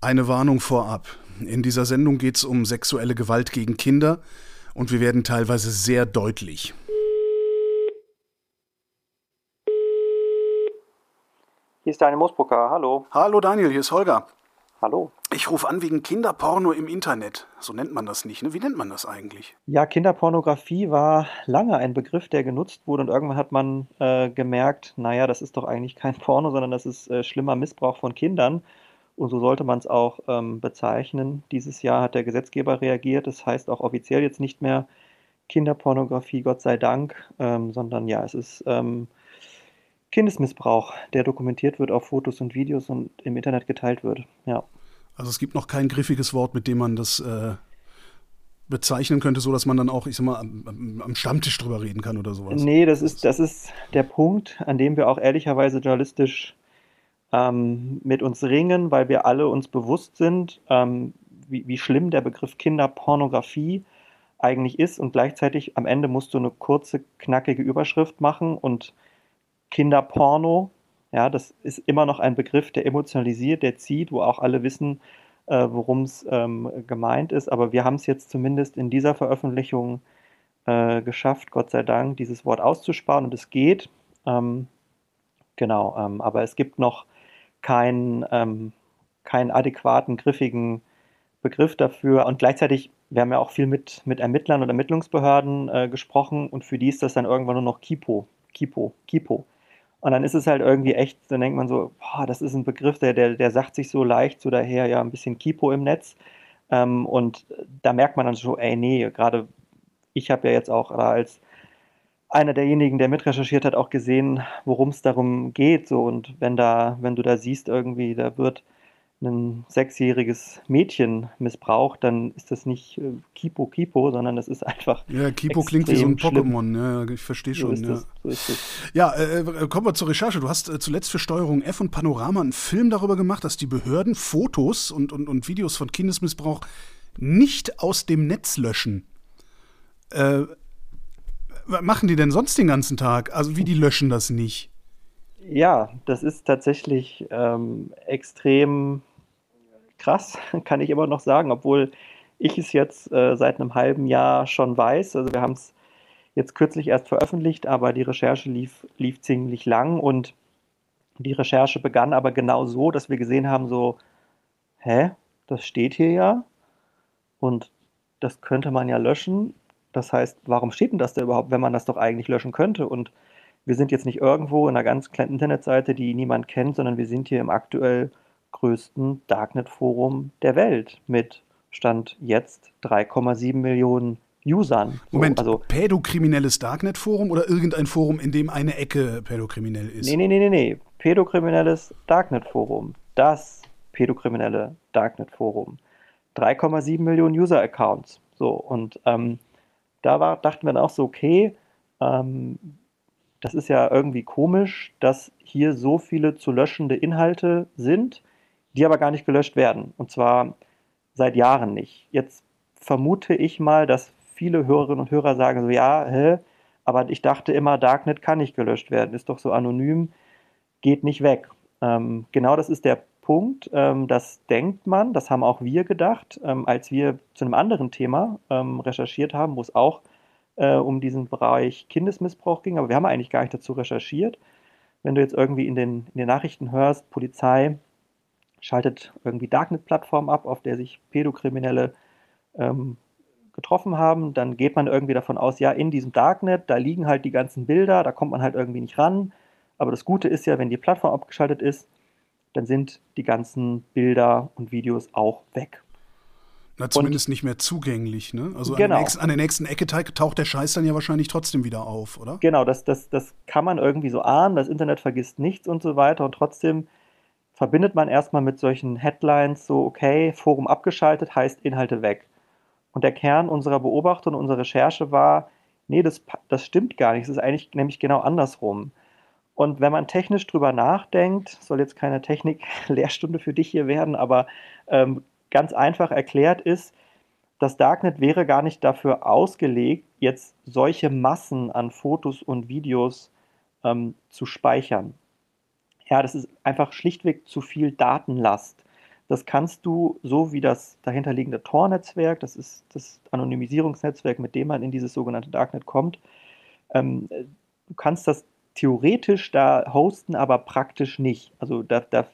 Eine Warnung vorab. In dieser Sendung geht es um sexuelle Gewalt gegen Kinder und wir werden teilweise sehr deutlich. Hier ist Daniel Mosbrucker, hallo. Hallo Daniel, hier ist Holger. Hallo. Ich rufe an wegen Kinderporno im Internet. So nennt man das nicht, ne? Wie nennt man das eigentlich? Ja, Kinderpornografie war lange ein Begriff, der genutzt wurde und irgendwann hat man äh, gemerkt, naja, das ist doch eigentlich kein Porno, sondern das ist äh, schlimmer Missbrauch von Kindern. Und so sollte man es auch ähm, bezeichnen. Dieses Jahr hat der Gesetzgeber reagiert. Das heißt auch offiziell jetzt nicht mehr Kinderpornografie, Gott sei Dank, ähm, sondern ja, es ist ähm, Kindesmissbrauch, der dokumentiert wird auf Fotos und Videos und im Internet geteilt wird. Ja. Also es gibt noch kein griffiges Wort, mit dem man das äh, bezeichnen könnte, so dass man dann auch, ich sag mal, am, am, Stammtisch drüber reden kann oder sowas. Nee, das ist, das ist der Punkt, an dem wir auch ehrlicherweise journalistisch ähm, mit uns ringen, weil wir alle uns bewusst sind, ähm, wie, wie schlimm der Begriff Kinderpornografie eigentlich ist und gleichzeitig am Ende musst du eine kurze, knackige Überschrift machen und Kinderporno, ja, das ist immer noch ein Begriff, der emotionalisiert, der zieht, wo auch alle wissen, äh, worum es ähm, gemeint ist. Aber wir haben es jetzt zumindest in dieser Veröffentlichung äh, geschafft, Gott sei Dank, dieses Wort auszusparen und es geht. Ähm, genau, ähm, aber es gibt noch keinen, ähm, keinen adäquaten, griffigen Begriff dafür. Und gleichzeitig, wir haben ja auch viel mit, mit Ermittlern und Ermittlungsbehörden äh, gesprochen und für die ist das dann irgendwann nur noch Kipo, Kipo, Kipo. Und dann ist es halt irgendwie echt, dann denkt man so, boah, das ist ein Begriff, der, der, der sagt sich so leicht, so daher ja ein bisschen Kipo im Netz. Ähm, und da merkt man dann so, ey, nee, gerade ich habe ja jetzt auch als einer derjenigen, der mitrecherchiert hat, auch gesehen, worum es darum geht. So, und wenn da, wenn du da siehst, irgendwie, da wird ein sechsjähriges Mädchen missbraucht, dann ist das nicht äh, Kipo Kipo, sondern das ist einfach. Ja, Kipo klingt wie so ein Pokémon, ja, ich verstehe schon. So ja, so ist es. ja äh, äh, kommen wir zur Recherche. Du hast äh, zuletzt für Steuerung F und Panorama einen Film darüber gemacht, dass die Behörden Fotos und, und, und Videos von Kindesmissbrauch nicht aus dem Netz löschen. Was machen die denn sonst den ganzen Tag? Also wie die löschen das nicht? Ja, das ist tatsächlich ähm, extrem krass, kann ich immer noch sagen, obwohl ich es jetzt äh, seit einem halben Jahr schon weiß. Also wir haben es jetzt kürzlich erst veröffentlicht, aber die Recherche lief, lief ziemlich lang und die Recherche begann aber genau so, dass wir gesehen haben, so, hä, das steht hier ja und das könnte man ja löschen. Das heißt, warum steht denn das da überhaupt, wenn man das doch eigentlich löschen könnte? Und wir sind jetzt nicht irgendwo in einer ganz kleinen Internetseite, die niemand kennt, sondern wir sind hier im aktuell größten Darknet-Forum der Welt mit Stand jetzt 3,7 Millionen Usern. Moment, so, also pädokriminelles Darknet-Forum oder irgendein Forum, in dem eine Ecke pädokriminell ist? Nee, nee, nee, nee, nee. Pädokriminelles Darknet-Forum. Das pädokriminelle Darknet-Forum. 3,7 Millionen User-Accounts. So, und ähm, da war, dachten wir dann auch so, okay, ähm, das ist ja irgendwie komisch, dass hier so viele zu löschende Inhalte sind die aber gar nicht gelöscht werden. Und zwar seit Jahren nicht. Jetzt vermute ich mal, dass viele Hörerinnen und Hörer sagen so, ja, hä, aber ich dachte immer, Darknet kann nicht gelöscht werden, ist doch so anonym, geht nicht weg. Ähm, genau das ist der Punkt, ähm, das denkt man, das haben auch wir gedacht, ähm, als wir zu einem anderen Thema ähm, recherchiert haben, wo es auch äh, um diesen Bereich Kindesmissbrauch ging, aber wir haben eigentlich gar nicht dazu recherchiert. Wenn du jetzt irgendwie in den, in den Nachrichten hörst, Polizei schaltet irgendwie Darknet-Plattform ab, auf der sich Pädokriminelle ähm, getroffen haben. Dann geht man irgendwie davon aus, ja, in diesem Darknet, da liegen halt die ganzen Bilder, da kommt man halt irgendwie nicht ran. Aber das Gute ist ja, wenn die Plattform abgeschaltet ist, dann sind die ganzen Bilder und Videos auch weg. Na, zumindest und, nicht mehr zugänglich, ne? Also genau. an, der genau. nächsten, an, der nächsten, Ecke taucht der Scheiß dann ja wahrscheinlich trotzdem wieder auf, oder? Genau, das, das, das kann man irgendwie so ahnen. Das Internet vergisst nichts und so weiter. Und trotzdem verbindet man erstmal mit solchen Headlines so, okay, Forum abgeschaltet heißt Inhalte weg. Und der Kern unserer Beobachtung und unserer Recherche war, nee, das, das stimmt gar nicht. Es ist eigentlich nämlich genau andersrum. Und wenn man technisch drüber nachdenkt, soll jetzt keine Technik-Lehrstunde für dich hier werden, aber ähm, ganz einfach erklärt ist, das Darknet wäre gar nicht dafür ausgelegt, jetzt solche Massen an Fotos und Videos ähm, zu speichern. Ja, das ist einfach schlichtweg zu viel Datenlast. Das kannst du, so wie das dahinterliegende Tor-Netzwerk, das ist das Anonymisierungsnetzwerk, mit dem man in dieses sogenannte Darknet kommt, ähm, du kannst das theoretisch da hosten, aber praktisch nicht. Also da, da,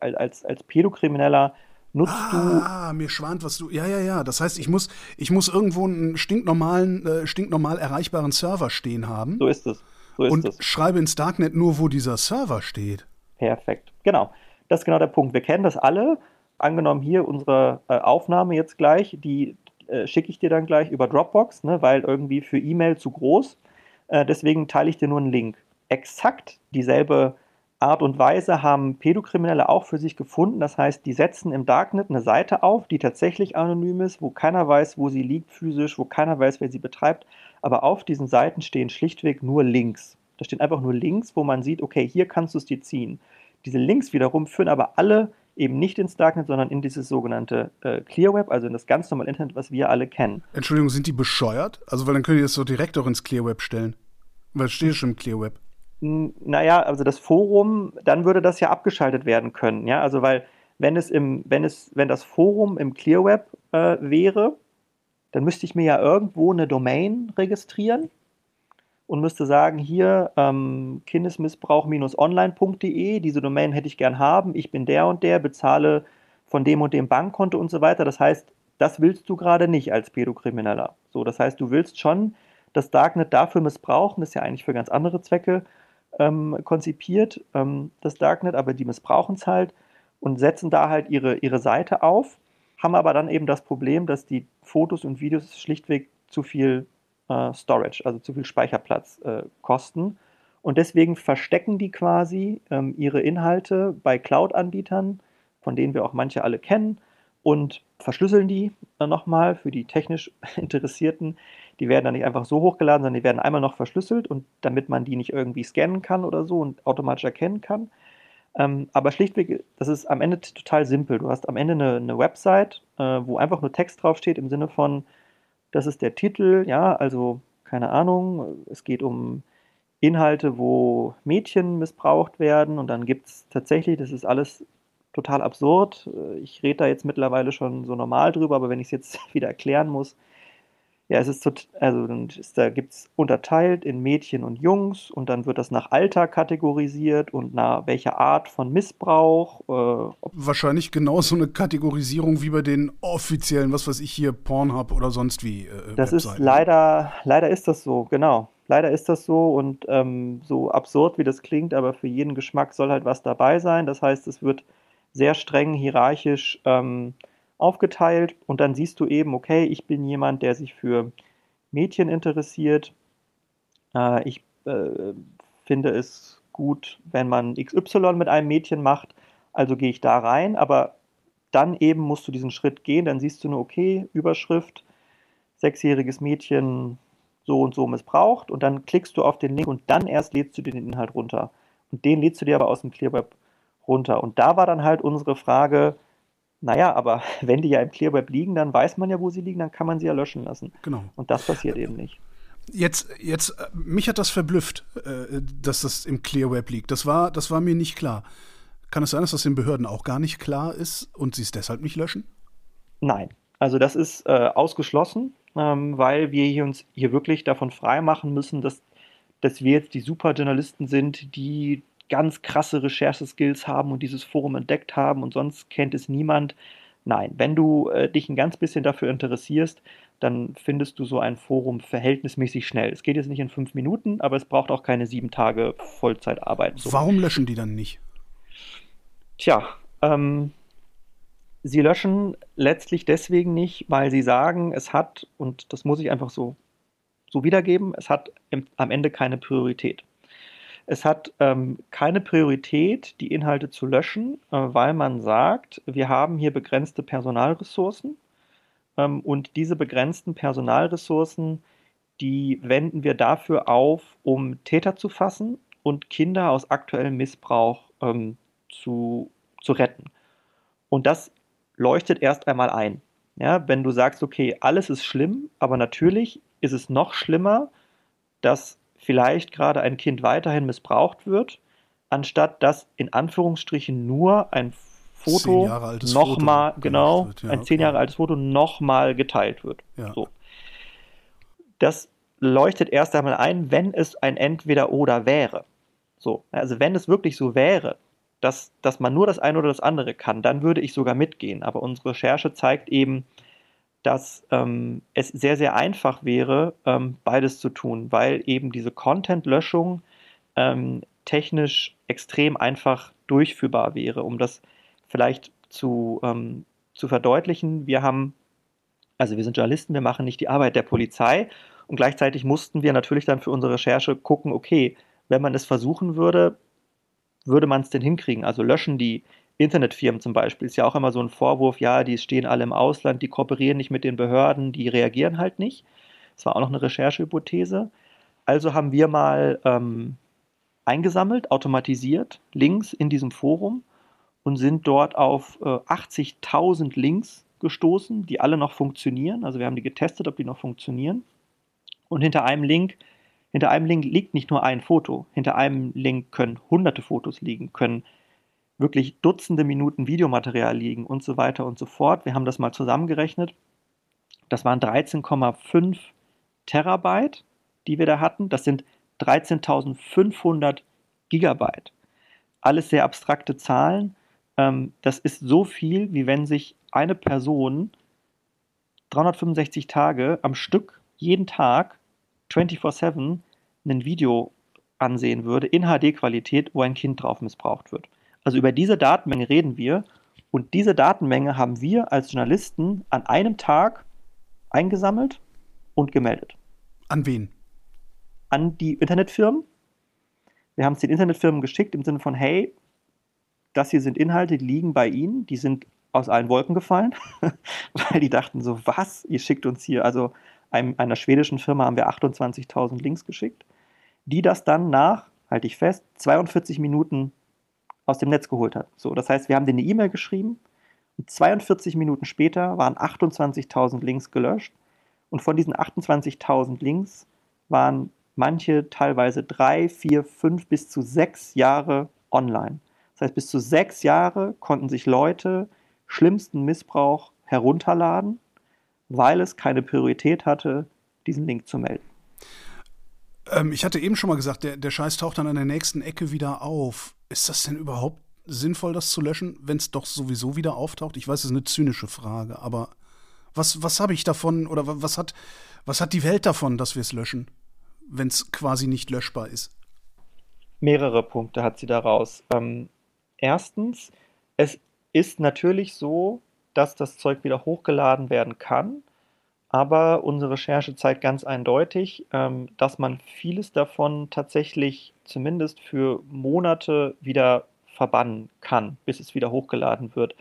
als, als Pädokrimineller nutzt ah, du. Ah, mir schwant, was du. Ja, ja, ja. Das heißt, ich muss, ich muss irgendwo einen stinknormalen, äh, stinknormal erreichbaren Server stehen haben. So ist es. So ist und es. schreibe ins Darknet nur, wo dieser Server steht. Perfekt. Genau. Das ist genau der Punkt. Wir kennen das alle. Angenommen hier unsere äh, Aufnahme jetzt gleich, die äh, schicke ich dir dann gleich über Dropbox, ne, weil irgendwie für E-Mail zu groß. Äh, deswegen teile ich dir nur einen Link. Exakt dieselbe Art und Weise haben Pädokriminelle auch für sich gefunden. Das heißt, die setzen im Darknet eine Seite auf, die tatsächlich anonym ist, wo keiner weiß, wo sie liegt physisch, wo keiner weiß, wer sie betreibt. Aber auf diesen Seiten stehen schlichtweg nur Links. Da stehen einfach nur Links, wo man sieht, okay, hier kannst du es dir ziehen. Diese Links wiederum führen aber alle eben nicht ins Darknet, sondern in dieses sogenannte äh, Clear Web, also in das ganz normale Internet, was wir alle kennen. Entschuldigung, sind die bescheuert? Also, weil dann könnt ihr das so direkt auch ins Clear Web stellen. Weil es steht schon im Clear Web. Naja, also das Forum, dann würde das ja abgeschaltet werden können, ja. Also weil wenn es im, wenn es, wenn das Forum im Clear Web äh, wäre, dann müsste ich mir ja irgendwo eine Domain registrieren und müsste sagen, hier ähm, kindesmissbrauch-online.de, diese Domain hätte ich gern haben, ich bin der und der, bezahle von dem und dem Bankkonto und so weiter. Das heißt, das willst du gerade nicht als Pädokrimineller. So, das heißt, du willst schon das Darknet dafür missbrauchen, das ist ja eigentlich für ganz andere Zwecke ähm, konzipiert, ähm, das Darknet, aber die missbrauchen es halt und setzen da halt ihre, ihre Seite auf, haben aber dann eben das Problem, dass die Fotos und Videos schlichtweg zu viel äh, Storage, also zu viel Speicherplatz äh, kosten. Und deswegen verstecken die quasi ähm, ihre Inhalte bei Cloud-Anbietern, von denen wir auch manche alle kennen, und verschlüsseln die äh, nochmal für die technisch Interessierten. Die werden dann nicht einfach so hochgeladen, sondern die werden einmal noch verschlüsselt und damit man die nicht irgendwie scannen kann oder so und automatisch erkennen kann. Ähm, aber schlichtweg, das ist am Ende total simpel. Du hast am Ende eine, eine Website, äh, wo einfach nur Text draufsteht im Sinne von, das ist der Titel, ja, also keine Ahnung, es geht um Inhalte, wo Mädchen missbraucht werden und dann gibt es tatsächlich, das ist alles total absurd. Äh, ich rede da jetzt mittlerweile schon so normal drüber, aber wenn ich es jetzt wieder erklären muss, ja, es ist tot, also ist, da gibt es unterteilt in Mädchen und Jungs und dann wird das nach Alter kategorisiert und nach welcher Art von Missbrauch. Äh, Wahrscheinlich genauso eine Kategorisierung wie bei den offiziellen, was weiß ich hier, Pornhub oder sonst wie. Äh, das Webseiten. ist leider, leider ist das so, genau. Leider ist das so und ähm, so absurd wie das klingt, aber für jeden Geschmack soll halt was dabei sein. Das heißt, es wird sehr streng hierarchisch ähm, aufgeteilt und dann siehst du eben, okay, ich bin jemand, der sich für Mädchen interessiert. Äh, ich äh, finde es gut, wenn man XY mit einem Mädchen macht, also gehe ich da rein, aber dann eben musst du diesen Schritt gehen, dann siehst du nur, okay, Überschrift, sechsjähriges Mädchen so und so missbraucht und dann klickst du auf den Link und dann erst lädst du den Inhalt runter. Und den lädst du dir aber aus dem Clearweb runter. Und da war dann halt unsere Frage, naja, aber wenn die ja im Clearweb liegen, dann weiß man ja, wo sie liegen, dann kann man sie ja löschen lassen. Genau. Und das passiert eben nicht. Jetzt, jetzt, äh, mich hat das verblüfft, äh, dass das im Clearweb liegt. Das war, das war mir nicht klar. Kann es sein, dass das den Behörden auch gar nicht klar ist und sie es deshalb nicht löschen? Nein. Also das ist äh, ausgeschlossen, ähm, weil wir hier uns hier wirklich davon freimachen müssen, dass, dass wir jetzt die Superjournalisten sind, die ganz krasse Rechercheskills haben und dieses Forum entdeckt haben und sonst kennt es niemand. Nein, wenn du äh, dich ein ganz bisschen dafür interessierst, dann findest du so ein Forum verhältnismäßig schnell. Es geht jetzt nicht in fünf Minuten, aber es braucht auch keine sieben Tage Vollzeitarbeit. So. Warum löschen die dann nicht? Tja, ähm, sie löschen letztlich deswegen nicht, weil sie sagen, es hat, und das muss ich einfach so, so wiedergeben, es hat im, am Ende keine Priorität. Es hat ähm, keine Priorität, die Inhalte zu löschen, äh, weil man sagt, wir haben hier begrenzte Personalressourcen ähm, und diese begrenzten Personalressourcen, die wenden wir dafür auf, um Täter zu fassen und Kinder aus aktuellem Missbrauch ähm, zu, zu retten. Und das leuchtet erst einmal ein. Ja, wenn du sagst, okay, alles ist schlimm, aber natürlich ist es noch schlimmer, dass vielleicht gerade ein Kind weiterhin missbraucht wird, anstatt dass in Anführungsstrichen nur ein Foto nochmal, genau, wird, ja, ein zehn Jahre altes Foto nochmal geteilt wird. Ja. So. Das leuchtet erst einmal ein, wenn es ein Entweder-Oder wäre. So, also wenn es wirklich so wäre, dass, dass man nur das eine oder das andere kann, dann würde ich sogar mitgehen. Aber unsere Recherche zeigt eben, dass ähm, es sehr, sehr einfach wäre, ähm, beides zu tun, weil eben diese Content-Löschung ähm, technisch extrem einfach durchführbar wäre. Um das vielleicht zu, ähm, zu verdeutlichen, wir haben, also wir sind Journalisten, wir machen nicht die Arbeit der Polizei und gleichzeitig mussten wir natürlich dann für unsere Recherche gucken, okay, wenn man es versuchen würde, würde man es denn hinkriegen? Also löschen die Internetfirmen zum Beispiel, ist ja auch immer so ein Vorwurf, ja, die stehen alle im Ausland, die kooperieren nicht mit den Behörden, die reagieren halt nicht. Das war auch noch eine Recherchehypothese. Also haben wir mal ähm, eingesammelt, automatisiert, Links in diesem Forum und sind dort auf äh, 80.000 Links gestoßen, die alle noch funktionieren. Also wir haben die getestet, ob die noch funktionieren. Und hinter einem Link hinter einem Link liegt nicht nur ein Foto. Hinter einem Link können hunderte Fotos liegen, können wirklich Dutzende Minuten Videomaterial liegen und so weiter und so fort. Wir haben das mal zusammengerechnet. Das waren 13,5 Terabyte, die wir da hatten. Das sind 13.500 Gigabyte. Alles sehr abstrakte Zahlen. Ähm, das ist so viel, wie wenn sich eine Person 365 Tage am Stück jeden Tag 24/7 ein Video ansehen würde in HD-Qualität, wo ein Kind drauf missbraucht wird. Also über diese Datenmenge reden wir und diese Datenmenge haben wir als Journalisten an einem Tag eingesammelt und gemeldet. An wen? An die Internetfirmen. Wir haben es den Internetfirmen geschickt im Sinne von, hey, das hier sind Inhalte, die liegen bei Ihnen, die sind aus allen Wolken gefallen, weil die dachten so, was, ihr schickt uns hier, also einem, einer schwedischen Firma haben wir 28.000 Links geschickt die das dann nach, halte ich fest, 42 Minuten aus dem Netz geholt hat. So, das heißt, wir haben denen eine E-Mail geschrieben und 42 Minuten später waren 28.000 Links gelöscht und von diesen 28.000 Links waren manche teilweise drei, vier, fünf bis zu sechs Jahre online. Das heißt, bis zu sechs Jahre konnten sich Leute schlimmsten Missbrauch herunterladen, weil es keine Priorität hatte, diesen Link zu melden. Ähm, ich hatte eben schon mal gesagt, der, der Scheiß taucht dann an der nächsten Ecke wieder auf. Ist das denn überhaupt sinnvoll, das zu löschen, wenn es doch sowieso wieder auftaucht? Ich weiß, das ist eine zynische Frage, aber was, was habe ich davon oder was hat, was hat die Welt davon, dass wir es löschen, wenn es quasi nicht löschbar ist? Mehrere Punkte hat sie daraus. Ähm, erstens, es ist natürlich so, dass das Zeug wieder hochgeladen werden kann. Aber unsere Recherche zeigt ganz eindeutig, ähm, dass man vieles davon tatsächlich zumindest für Monate wieder verbannen kann, bis es wieder hochgeladen wird.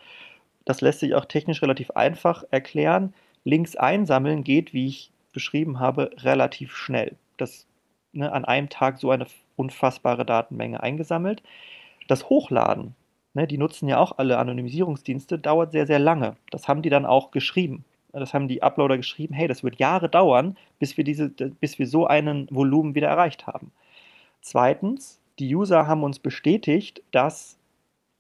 Das lässt sich auch technisch relativ einfach erklären. Links einsammeln geht, wie ich beschrieben habe, relativ schnell. Das ne, an einem Tag so eine unfassbare Datenmenge eingesammelt. Das Hochladen, ne, die nutzen ja auch alle Anonymisierungsdienste, dauert sehr, sehr lange. Das haben die dann auch geschrieben das haben die Uploader geschrieben, hey, das wird Jahre dauern, bis wir, diese, bis wir so einen Volumen wieder erreicht haben. Zweitens, die User haben uns bestätigt, dass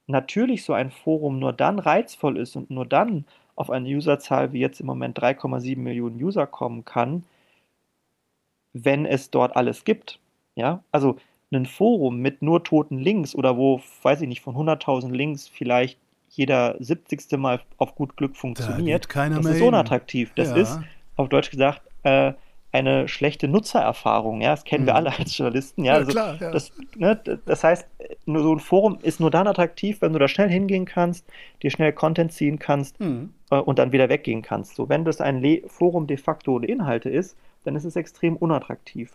natürlich so ein Forum nur dann reizvoll ist und nur dann auf eine Userzahl wie jetzt im Moment 3,7 Millionen User kommen kann, wenn es dort alles gibt. Ja, also ein Forum mit nur toten Links oder wo, weiß ich nicht, von 100.000 Links vielleicht jeder 70. Mal auf gut Glück funktioniert, da das ist unattraktiv. Das ja. ist, auf Deutsch gesagt, äh, eine schlechte Nutzererfahrung. Ja, das kennen mhm. wir alle als Journalisten. Ja, ja also klar. Ja. Das, ne, das heißt, nur so ein Forum ist nur dann attraktiv, wenn du da schnell hingehen kannst, dir schnell Content ziehen kannst mhm. äh, und dann wieder weggehen kannst. So, wenn das ein Le Forum de facto ohne Inhalte ist, dann ist es extrem unattraktiv.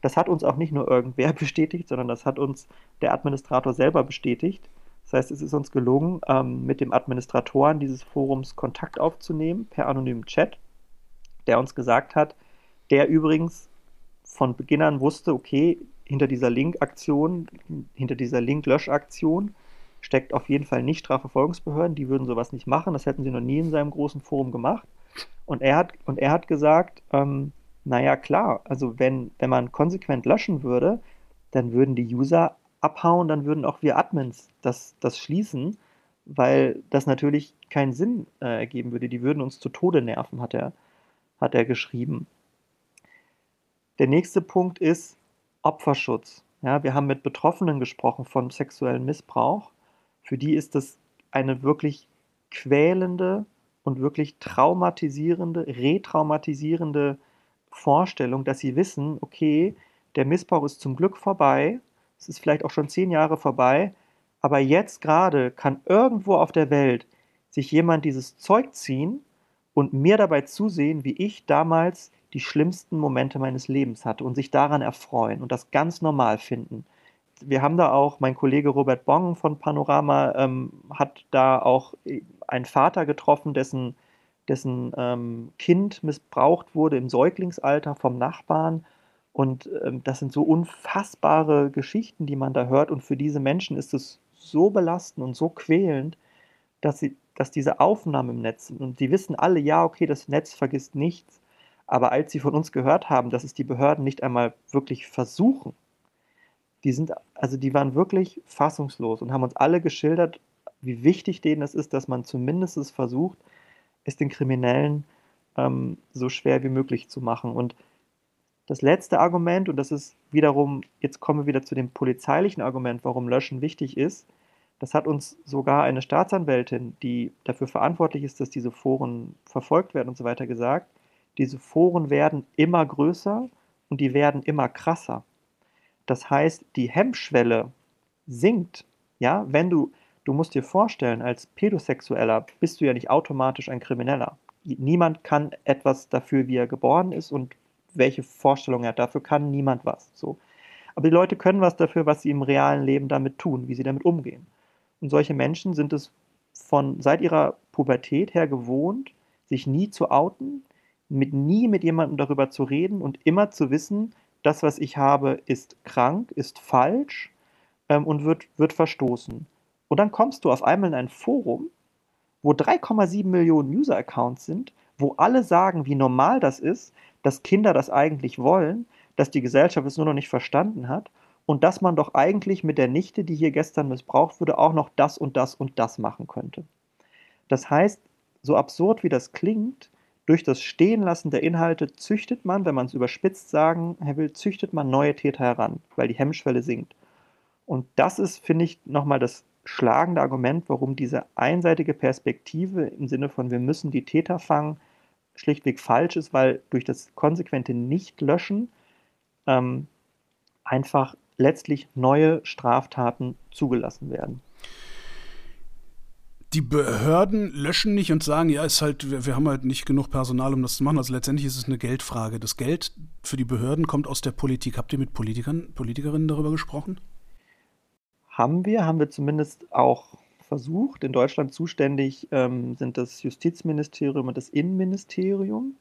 Das hat uns auch nicht nur irgendwer bestätigt, sondern das hat uns der Administrator selber bestätigt. Das heißt, es ist uns gelungen, ähm, mit dem Administratoren dieses Forums Kontakt aufzunehmen per anonymen Chat, der uns gesagt hat, der übrigens von Beginn an wusste, okay, hinter dieser Link-Aktion, hinter dieser Link-Lösch-Aktion steckt auf jeden Fall nicht Strafverfolgungsbehörden, die würden sowas nicht machen, das hätten sie noch nie in seinem großen Forum gemacht. Und er hat, und er hat gesagt, ähm, naja klar, also wenn, wenn man konsequent löschen würde, dann würden die User abhauen, dann würden auch wir Admins das, das schließen, weil das natürlich keinen Sinn äh, ergeben würde. Die würden uns zu Tode nerven, hat er, hat er geschrieben. Der nächste Punkt ist Opferschutz. Ja, wir haben mit Betroffenen gesprochen von sexuellem Missbrauch. Für die ist das eine wirklich quälende und wirklich traumatisierende, retraumatisierende Vorstellung, dass sie wissen, okay, der Missbrauch ist zum Glück vorbei, es ist vielleicht auch schon zehn Jahre vorbei, aber jetzt gerade kann irgendwo auf der Welt sich jemand dieses Zeug ziehen und mir dabei zusehen, wie ich damals die schlimmsten Momente meines Lebens hatte und sich daran erfreuen und das ganz normal finden wir haben da auch, mein Kollege Robert Bong von Panorama ähm, hat da auch äh, einen Vater getroffen, dessen, dessen ähm, Kind missbraucht wurde im Säuglingsalter vom Nachbarn. Und ähm, das sind so unfassbare Geschichten, die man da hört. Und für diese Menschen ist es so belastend und so quälend, dass, sie, dass diese Aufnahmen im Netz, und die wissen alle, ja, okay, das Netz vergisst nichts. Aber als sie von uns gehört haben, dass es die Behörden nicht einmal wirklich versuchen, die sind, also die waren wirklich fassungslos und haben uns alle geschildert, wie wichtig denen es ist, dass man zumindest es versucht, es den Kriminellen ähm, so schwer wie möglich zu machen. Und das letzte Argument, und das ist wiederum, jetzt kommen wir wieder zu dem polizeilichen Argument, warum Löschen wichtig ist, das hat uns sogar eine Staatsanwältin, die dafür verantwortlich ist, dass diese Foren verfolgt werden und so weiter, gesagt, diese Foren werden immer größer und die werden immer krasser. Das heißt, die Hemmschwelle sinkt. Ja, wenn du, du musst dir vorstellen, als Pädosexueller bist du ja nicht automatisch ein Krimineller. Niemand kann etwas dafür, wie er geboren ist und welche Vorstellung er hat. Dafür kann niemand was. So. Aber die Leute können was dafür, was sie im realen Leben damit tun, wie sie damit umgehen. Und solche Menschen sind es von seit ihrer Pubertät her gewohnt, sich nie zu outen, mit nie mit jemandem darüber zu reden und immer zu wissen, das, was ich habe, ist krank, ist falsch ähm, und wird, wird verstoßen. Und dann kommst du auf einmal in ein Forum, wo 3,7 Millionen User-Accounts sind, wo alle sagen, wie normal das ist, dass Kinder das eigentlich wollen, dass die Gesellschaft es nur noch nicht verstanden hat und dass man doch eigentlich mit der Nichte, die hier gestern missbraucht wurde, auch noch das und das und das machen könnte. Das heißt, so absurd wie das klingt, durch das Stehenlassen der Inhalte züchtet man, wenn man es überspitzt sagen will, züchtet man neue Täter heran, weil die Hemmschwelle sinkt. Und das ist, finde ich, nochmal das schlagende Argument, warum diese einseitige Perspektive im Sinne von wir müssen die Täter fangen, schlichtweg falsch ist, weil durch das konsequente Nicht-Löschen ähm, einfach letztlich neue Straftaten zugelassen werden die Behörden löschen nicht und sagen, ja, ist halt, wir, wir, haben halt nicht genug Personal, um das zu machen. Also letztendlich ist es eine Geldfrage. Das Geld für die Behörden kommt aus der Politik. Habt ihr mit Politikern, Politikerinnen darüber gesprochen? Haben wir, haben wir zumindest auch versucht. In Deutschland zuständig ähm, sind das Justizministerium und das Innenministerium.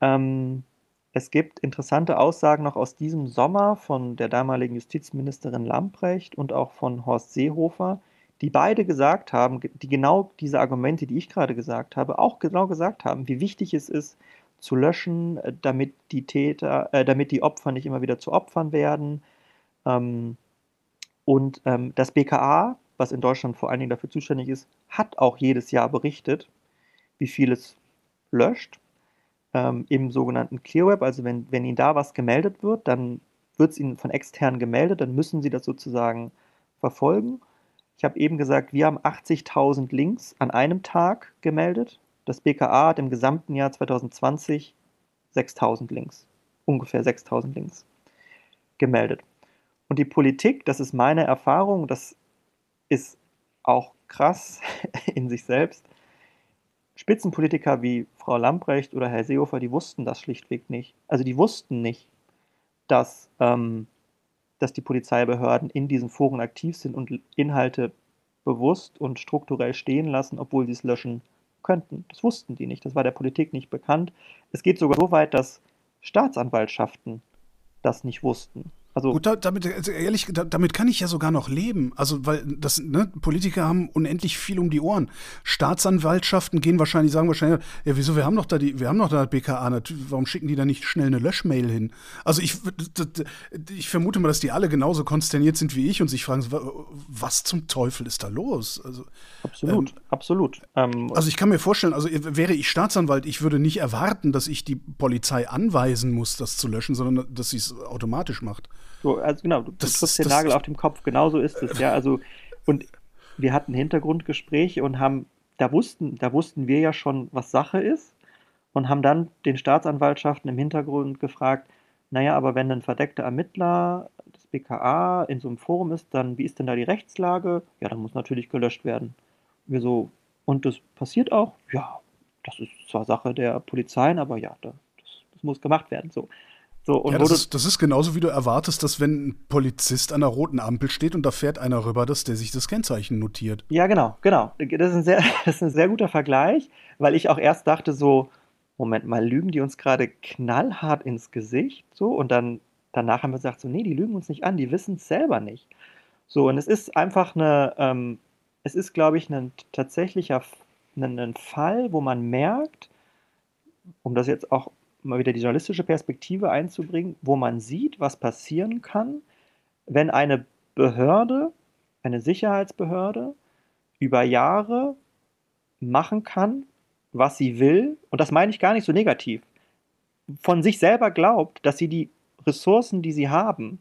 Ähm, es gibt interessante Aussagen noch aus diesem Sommer von der damaligen Justizministerin Lamprecht und auch von Horst Seehofer die beide gesagt haben, die genau diese Argumente, die ich gerade gesagt habe, auch genau gesagt haben, wie wichtig es ist, zu löschen, äh, damit die Täter, äh, damit die Opfer nicht immer wieder zu Opfern werden. Ähm, und ähm, das BKA, was in Deutschland vor allen Dingen dafür zuständig ist, hat auch jedes Jahr berichtet, wie viel es löscht ähm, im sogenannten ClearWeb. Also wenn, wenn Ihnen da was gemeldet wird, dann wird es Ihnen von extern gemeldet, dann müssen Sie das sozusagen verfolgen. Ich habe eben gesagt, wir haben 80.000 Links an einem Tag gemeldet. Das BKA hat im gesamten Jahr 2020 6.000 Links, ungefähr 6.000 Links gemeldet. Und die Politik, das ist meine Erfahrung, das ist auch krass in sich selbst. Spitzenpolitiker wie Frau Lamprecht oder Herr Seehofer, die wussten das schlichtweg nicht. Also die wussten nicht, dass ähm, dass die Polizeibehörden in diesen Foren aktiv sind und Inhalte bewusst und strukturell stehen lassen, obwohl sie es löschen könnten. Das wussten die nicht, das war der Politik nicht bekannt. Es geht sogar so weit, dass Staatsanwaltschaften das nicht wussten. Also Gut, damit, also ehrlich, damit kann ich ja sogar noch leben. Also, weil das, ne, Politiker haben unendlich viel um die Ohren. Staatsanwaltschaften gehen wahrscheinlich, sagen wahrscheinlich, ja, wieso, wir haben doch da die, wir haben doch da BKA, warum schicken die da nicht schnell eine Löschmail hin? Also ich, ich vermute mal, dass die alle genauso konsterniert sind wie ich und sich fragen, was zum Teufel ist da los? Also, absolut, ähm, absolut. Ähm, also ich kann mir vorstellen, also wäre ich Staatsanwalt, ich würde nicht erwarten, dass ich die Polizei anweisen muss, das zu löschen, sondern dass sie es automatisch macht. So, also genau, du, das, triffst den Nagel auf dem Kopf, genauso ist es, ja. Also, und wir hatten Hintergrundgespräche und haben, da wussten, da wussten wir ja schon, was Sache ist, und haben dann den Staatsanwaltschaften im Hintergrund gefragt, naja, aber wenn ein verdeckter Ermittler des BKA in so einem Forum ist, dann wie ist denn da die Rechtslage? Ja, dann muss natürlich gelöscht werden. Wir so, und das passiert auch? Ja, das ist zwar Sache der Polizeien, aber ja, das, das muss gemacht werden. So. So, ja, das, ist, das ist genauso, wie du erwartest, dass wenn ein Polizist an der roten Ampel steht und da fährt einer rüber, dass der sich das Kennzeichen notiert. Ja, genau, genau. Das ist ein sehr, das ist ein sehr guter Vergleich, weil ich auch erst dachte so, Moment mal, lügen die uns gerade knallhart ins Gesicht? So, und dann danach haben wir gesagt, so, nee, die lügen uns nicht an, die wissen es selber nicht. So, und es ist einfach eine, ähm, es ist, glaube ich, ein tatsächlicher ein, ein Fall, wo man merkt, um das jetzt auch mal wieder die journalistische Perspektive einzubringen, wo man sieht, was passieren kann, wenn eine Behörde, eine Sicherheitsbehörde, über Jahre machen kann, was sie will, und das meine ich gar nicht so negativ, von sich selber glaubt, dass sie die Ressourcen, die sie haben,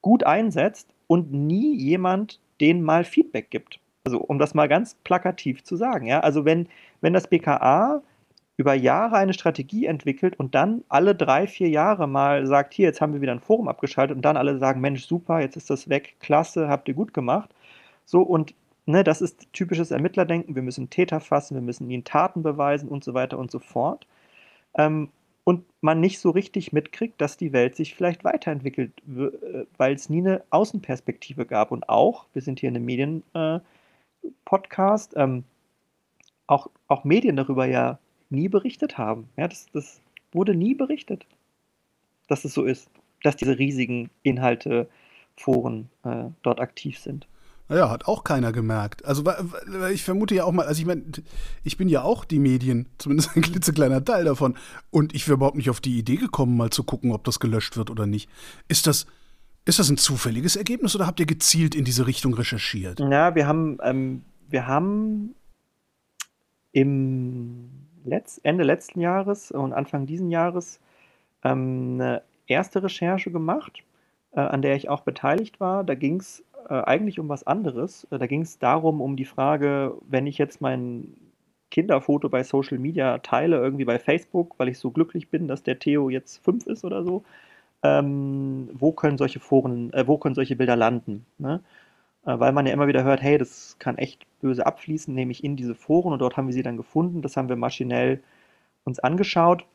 gut einsetzt und nie jemand denen mal Feedback gibt. Also um das mal ganz plakativ zu sagen, ja, also wenn, wenn das BKA über Jahre eine Strategie entwickelt und dann alle drei, vier Jahre mal sagt, hier, jetzt haben wir wieder ein Forum abgeschaltet und dann alle sagen, Mensch, super, jetzt ist das weg, klasse, habt ihr gut gemacht. So, und ne, das ist typisches Ermittlerdenken, wir müssen Täter fassen, wir müssen ihnen Taten beweisen und so weiter und so fort. Ähm, und man nicht so richtig mitkriegt, dass die Welt sich vielleicht weiterentwickelt, äh, weil es nie eine Außenperspektive gab. Und auch, wir sind hier in einem Medien-Podcast, äh, ähm, auch, auch Medien darüber ja nie berichtet haben. Ja, das, das wurde nie berichtet, dass es so ist, dass diese riesigen Inhalte, Foren äh, dort aktiv sind. Naja, hat auch keiner gemerkt. Also ich vermute ja auch mal, also ich meine, ich bin ja auch die Medien, zumindest ein klitzekleiner Teil davon. Und ich wäre überhaupt nicht auf die Idee gekommen, mal zu gucken, ob das gelöscht wird oder nicht. Ist das, ist das ein zufälliges Ergebnis oder habt ihr gezielt in diese Richtung recherchiert? Ja, wir haben, ähm, wir haben im Letz-, Ende letzten Jahres und Anfang diesen Jahres ähm, eine erste Recherche gemacht, äh, an der ich auch beteiligt war. Da ging es äh, eigentlich um was anderes. Äh, da ging es darum, um die Frage, wenn ich jetzt mein Kinderfoto bei Social Media teile, irgendwie bei Facebook, weil ich so glücklich bin, dass der Theo jetzt fünf ist oder so, ähm, wo können solche Foren, äh, wo können solche Bilder landen? Ne? Äh, weil man ja immer wieder hört, hey, das kann echt böse abfließen, nämlich in diese Foren und dort haben wir sie dann gefunden. Das haben wir maschinell uns angeschaut.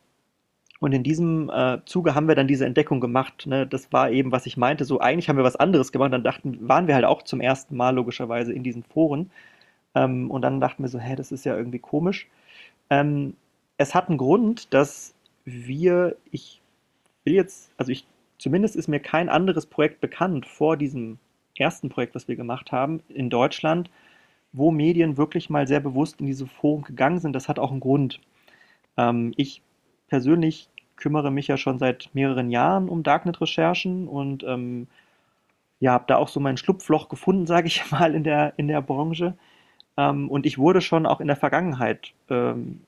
Und in diesem äh, Zuge haben wir dann diese Entdeckung gemacht. Ne? Das war eben, was ich meinte. So, eigentlich haben wir was anderes gemacht. Dann dachten, waren wir halt auch zum ersten Mal logischerweise in diesen Foren. Ähm, und dann dachten wir so, hä, das ist ja irgendwie komisch. Ähm, es hat einen Grund, dass wir, ich will jetzt, also ich, zumindest ist mir kein anderes Projekt bekannt vor diesem ersten Projekt, was wir gemacht haben in Deutschland, wo Medien wirklich mal sehr bewusst in diese Foren gegangen sind. Das hat auch einen Grund. Ähm, ich persönlich kümmere mich ja schon seit mehreren Jahren um Darknet-Recherchen und ähm, ja, habe da auch so mein Schlupfloch gefunden, sage ich mal, in der, in der Branche. Ähm, und ich wurde schon auch in der Vergangenheit, ähm,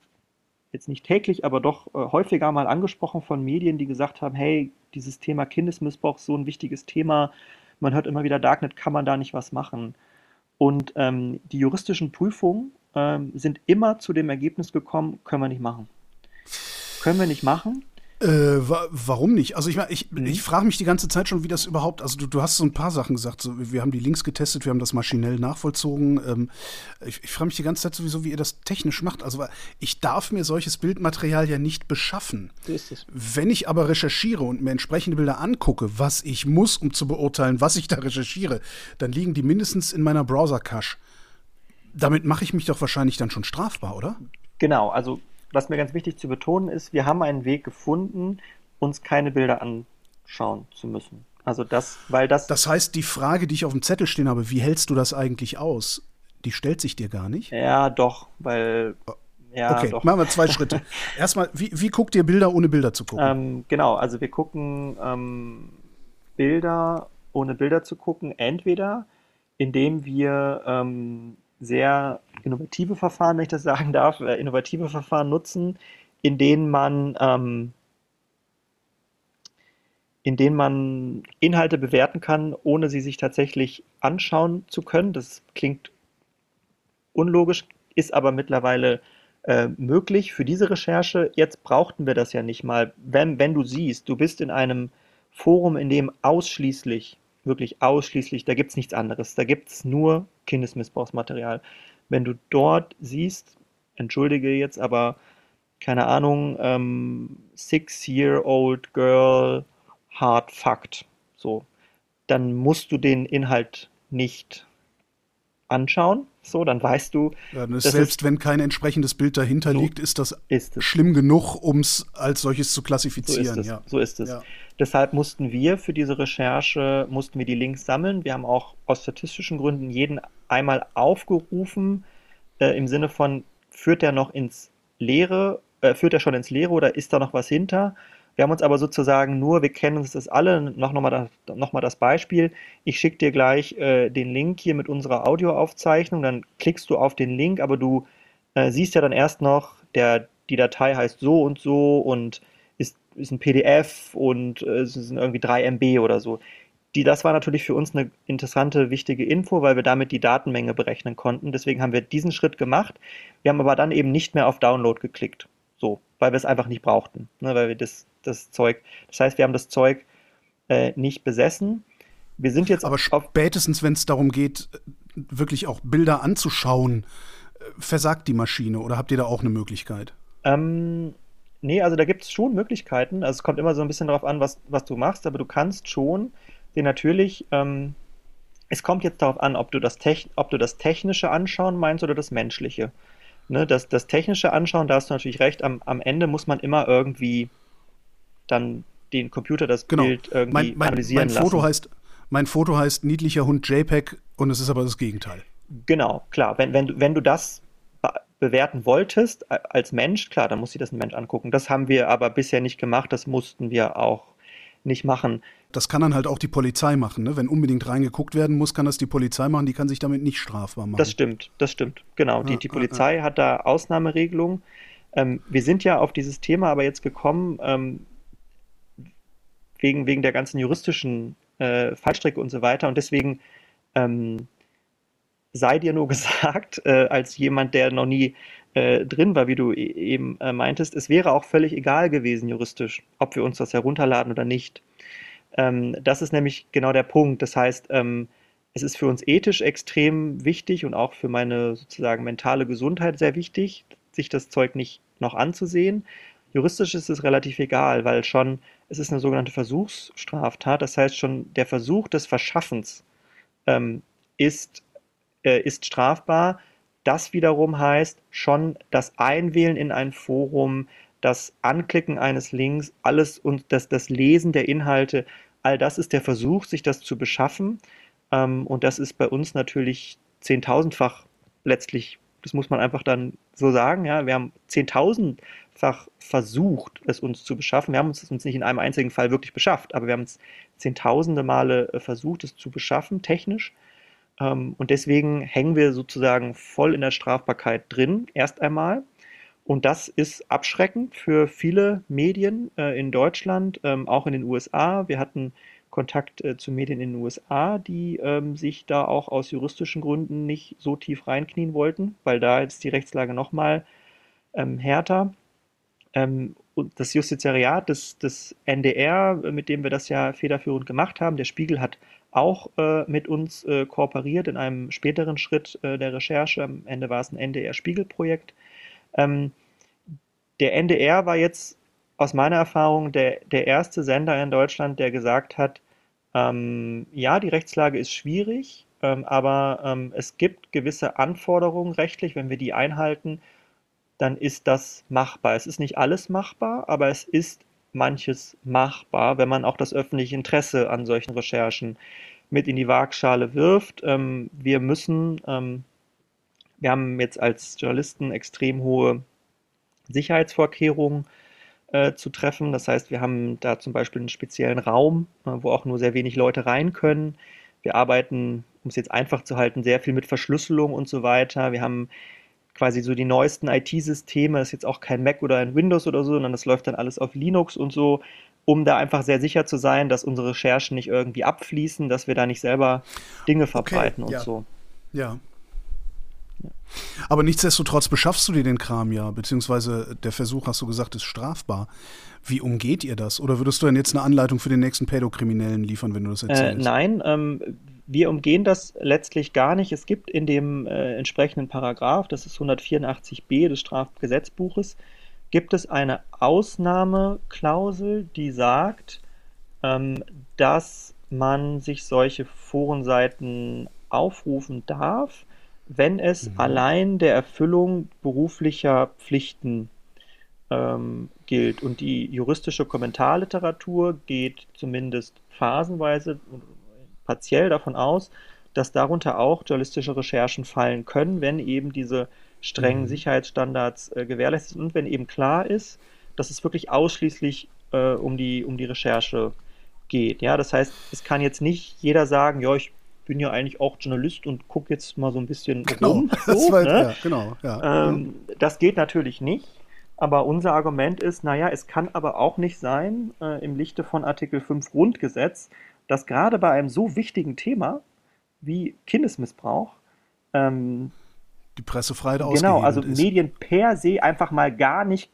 jetzt nicht täglich, aber doch äh, häufiger mal angesprochen von Medien, die gesagt haben, hey, dieses Thema Kindesmissbrauch ist so ein wichtiges Thema, man hört immer wieder, Darknet kann man da nicht was machen. Und ähm, die juristischen Prüfungen ähm, sind immer zu dem Ergebnis gekommen, können wir nicht machen. Können wir nicht machen. Äh, wa warum nicht? Also ich meine, ich, mhm. ich frage mich die ganze Zeit schon, wie das überhaupt, also du, du hast so ein paar Sachen gesagt, so, wir haben die Links getestet, wir haben das maschinell nachvollzogen. Ähm, ich, ich frage mich die ganze Zeit sowieso, wie ihr das technisch macht. Also ich darf mir solches Bildmaterial ja nicht beschaffen. So ist es. Wenn ich aber recherchiere und mir entsprechende Bilder angucke, was ich muss, um zu beurteilen, was ich da recherchiere, dann liegen die mindestens in meiner Browser-Cache. Damit mache ich mich doch wahrscheinlich dann schon strafbar, oder? Genau, also was mir ganz wichtig zu betonen ist, wir haben einen Weg gefunden, uns keine Bilder anschauen zu müssen. Also das, weil das. Das heißt, die Frage, die ich auf dem Zettel stehen habe, wie hältst du das eigentlich aus? Die stellt sich dir gar nicht? Ja, doch, weil. Ja, okay, doch. machen wir zwei Schritte. Erstmal, wie, wie guckt ihr Bilder, ohne Bilder zu gucken? Ähm, genau, also wir gucken ähm, Bilder, ohne Bilder zu gucken, entweder indem wir ähm, sehr innovative Verfahren, wenn ich das sagen darf, äh, innovative Verfahren nutzen, in denen man ähm, in denen man Inhalte bewerten kann, ohne sie sich tatsächlich anschauen zu können. Das klingt unlogisch, ist aber mittlerweile äh, möglich für diese Recherche. Jetzt brauchten wir das ja nicht mal. Wenn, wenn du siehst, du bist in einem Forum, in dem ausschließlich, wirklich ausschließlich, da gibt es nichts anderes, da gibt es nur Kindesmissbrauchsmaterial. Wenn du dort siehst, entschuldige jetzt, aber keine Ahnung, ähm, Six-Year-Old Girl hard Fakt. So, dann musst du den Inhalt nicht anschauen. So, dann weißt du. Ja, selbst ist, wenn kein entsprechendes Bild dahinter so liegt, ist das ist schlimm genug, um es als solches zu klassifizieren. So ist es. Ja. So ist es. Ja. Deshalb mussten wir für diese Recherche mussten wir die Links sammeln. Wir haben auch aus statistischen Gründen jeden einmal aufgerufen äh, im Sinne von führt er noch ins Leere, äh, führt er schon ins Leere oder ist da noch was hinter? Wir haben uns aber sozusagen nur, wir kennen uns das alle, noch, noch, mal, das, noch mal das Beispiel. Ich schicke dir gleich äh, den Link hier mit unserer Audioaufzeichnung, dann klickst du auf den Link, aber du äh, siehst ja dann erst noch, der, die Datei heißt so und so und ist, ein PDF und äh, es sind irgendwie 3 MB oder so. Die, das war natürlich für uns eine interessante, wichtige Info, weil wir damit die Datenmenge berechnen konnten. Deswegen haben wir diesen Schritt gemacht. Wir haben aber dann eben nicht mehr auf Download geklickt. So, weil wir es einfach nicht brauchten, ne, weil wir das das Zeug. Das heißt, wir haben das Zeug äh, nicht besessen. Wir sind jetzt aber spätestens, wenn es darum geht, wirklich auch Bilder anzuschauen, äh, versagt die Maschine oder habt ihr da auch eine Möglichkeit? Ähm, nee, also da gibt es schon Möglichkeiten. Also es kommt immer so ein bisschen darauf an, was, was du machst, aber du kannst schon den natürlich. Ähm, es kommt jetzt darauf an, ob du das, ob du das Technische anschauen meinst oder das Menschliche. Ne, das, das Technische anschauen, da hast du natürlich recht, am, am Ende muss man immer irgendwie dann den Computer das genau. Bild irgendwie mein, mein, analysieren mein Foto lassen. Heißt, mein Foto heißt niedlicher Hund JPEG und es ist aber das Gegenteil. Genau, klar. Wenn, wenn, du, wenn du das bewerten wolltest als Mensch, klar, dann muss sich das ein Mensch angucken. Das haben wir aber bisher nicht gemacht, das mussten wir auch nicht machen. Das kann dann halt auch die Polizei machen, ne? Wenn unbedingt reingeguckt werden muss, kann das die Polizei machen, die kann sich damit nicht strafbar machen. Das stimmt, das stimmt, genau. Die, die Polizei ja. hat da Ausnahmeregelungen. Ähm, wir sind ja auf dieses Thema aber jetzt gekommen, ähm, wegen, wegen der ganzen juristischen äh, Fallstrecke und so weiter. Und deswegen ähm, sei dir nur gesagt, äh, als jemand, der noch nie äh, drin war, wie du e eben äh, meintest, es wäre auch völlig egal gewesen juristisch, ob wir uns das herunterladen oder nicht. Ähm, das ist nämlich genau der Punkt. Das heißt, ähm, es ist für uns ethisch extrem wichtig und auch für meine sozusagen mentale Gesundheit sehr wichtig, sich das Zeug nicht noch anzusehen. Juristisch ist es relativ egal, weil schon es ist eine sogenannte Versuchsstraftat. Das heißt schon, der Versuch des Verschaffens ähm, ist, äh, ist strafbar. Das wiederum heißt schon das Einwählen in ein Forum, das Anklicken eines Links, alles und das, das Lesen der Inhalte, all das ist der Versuch, sich das zu beschaffen. Ähm, und das ist bei uns natürlich zehntausendfach letztlich, das muss man einfach dann so sagen. Ja, wir haben zehntausend mehrfach versucht, es uns zu beschaffen. Wir haben es uns nicht in einem einzigen Fall wirklich beschafft, aber wir haben es zehntausende Male äh, versucht, es zu beschaffen, technisch. Ähm, und deswegen hängen wir sozusagen voll in der Strafbarkeit drin, erst einmal. Und das ist abschreckend für viele Medien äh, in Deutschland, ähm, auch in den USA. Wir hatten Kontakt äh, zu Medien in den USA, die ähm, sich da auch aus juristischen Gründen nicht so tief reinknien wollten, weil da jetzt die Rechtslage nochmal ähm, härter. Ähm, das Justiziariat des, des NDR, mit dem wir das ja federführend gemacht haben, der Spiegel hat auch äh, mit uns äh, kooperiert in einem späteren Schritt äh, der Recherche. Am Ende war es ein NDR-Spiegelprojekt. Ähm, der NDR war jetzt aus meiner Erfahrung der, der erste Sender in Deutschland, der gesagt hat, ähm, ja, die Rechtslage ist schwierig, ähm, aber ähm, es gibt gewisse Anforderungen rechtlich, wenn wir die einhalten, dann ist das machbar. Es ist nicht alles machbar, aber es ist manches machbar, wenn man auch das öffentliche Interesse an solchen Recherchen mit in die Waagschale wirft. Ähm, wir müssen, ähm, wir haben jetzt als Journalisten extrem hohe Sicherheitsvorkehrungen äh, zu treffen. Das heißt, wir haben da zum Beispiel einen speziellen Raum, äh, wo auch nur sehr wenig Leute rein können. Wir arbeiten, um es jetzt einfach zu halten, sehr viel mit Verschlüsselung und so weiter. Wir haben quasi so die neuesten IT-Systeme, ist jetzt auch kein Mac oder ein Windows oder so, sondern das läuft dann alles auf Linux und so, um da einfach sehr sicher zu sein, dass unsere Recherchen nicht irgendwie abfließen, dass wir da nicht selber Dinge verbreiten okay, und ja. so. Ja. Aber nichtsdestotrotz beschaffst du dir den Kram ja, beziehungsweise der Versuch, hast du gesagt, ist strafbar. Wie umgeht ihr das? Oder würdest du denn jetzt eine Anleitung für den nächsten Pädokriminellen liefern, wenn du das erzählst? Äh, nein, ähm, wir umgehen das letztlich gar nicht. Es gibt in dem äh, entsprechenden Paragraph, das ist 184b des Strafgesetzbuches, gibt es eine Ausnahmeklausel, die sagt, ähm, dass man sich solche Forenseiten aufrufen darf, wenn es mhm. allein der Erfüllung beruflicher Pflichten ähm, gilt. Und die juristische Kommentarliteratur geht zumindest phasenweise partiell davon aus, dass darunter auch journalistische Recherchen fallen können, wenn eben diese strengen mhm. Sicherheitsstandards äh, gewährleistet sind und wenn eben klar ist, dass es wirklich ausschließlich äh, um, die, um die Recherche geht. Ja, das heißt, es kann jetzt nicht jeder sagen, ja, ich bin ja eigentlich auch Journalist und gucke jetzt mal so ein bisschen genau, rum. So, das, ne? ja, genau, ja. Ähm, das geht natürlich nicht. Aber unser Argument ist, naja, es kann aber auch nicht sein, äh, im Lichte von Artikel 5 Grundgesetz, dass gerade bei einem so wichtigen Thema wie Kindesmissbrauch ähm, die Pressefreiheit Genau, also ist. Medien per se einfach mal gar nicht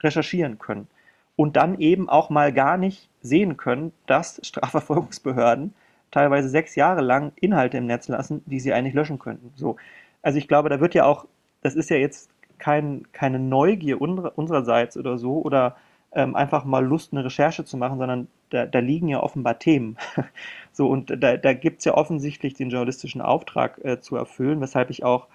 recherchieren können und dann eben auch mal gar nicht sehen können, dass Strafverfolgungsbehörden teilweise sechs Jahre lang Inhalte im Netz lassen, die sie eigentlich löschen könnten. So. Also ich glaube, da wird ja auch, das ist ja jetzt kein, keine Neugier unsererseits oder so oder ähm, einfach mal Lust, eine Recherche zu machen, sondern da, da liegen ja offenbar Themen. so, und da, da gibt es ja offensichtlich den journalistischen Auftrag äh, zu erfüllen, weshalb ich auch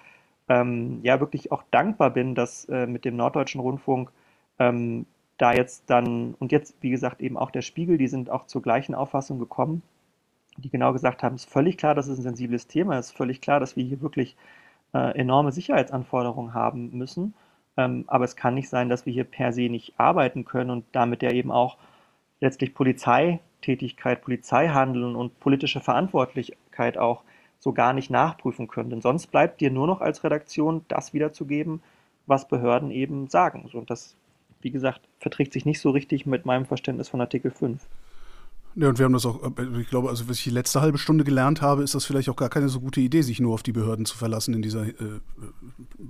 ähm, ja wirklich auch dankbar bin, dass äh, mit dem Norddeutschen Rundfunk ähm, da jetzt dann, und jetzt, wie gesagt, eben auch der Spiegel, die sind auch zur gleichen Auffassung gekommen, die genau gesagt haben, es ist völlig klar, dass es ein sensibles Thema ist, völlig klar, dass wir hier wirklich äh, enorme Sicherheitsanforderungen haben müssen. Ähm, aber es kann nicht sein, dass wir hier per se nicht arbeiten können und damit ja eben auch letztlich Polizeitätigkeit, Polizeihandeln und politische Verantwortlichkeit auch so gar nicht nachprüfen können. Denn sonst bleibt dir nur noch als Redaktion das wiederzugeben, was Behörden eben sagen. und das, wie gesagt, verträgt sich nicht so richtig mit meinem Verständnis von Artikel 5. Ja, und wir haben das auch, äh, ich glaube, also was ich die letzte halbe Stunde gelernt habe, ist das vielleicht auch gar keine so gute Idee, sich nur auf die Behörden zu verlassen in dieser äh, äh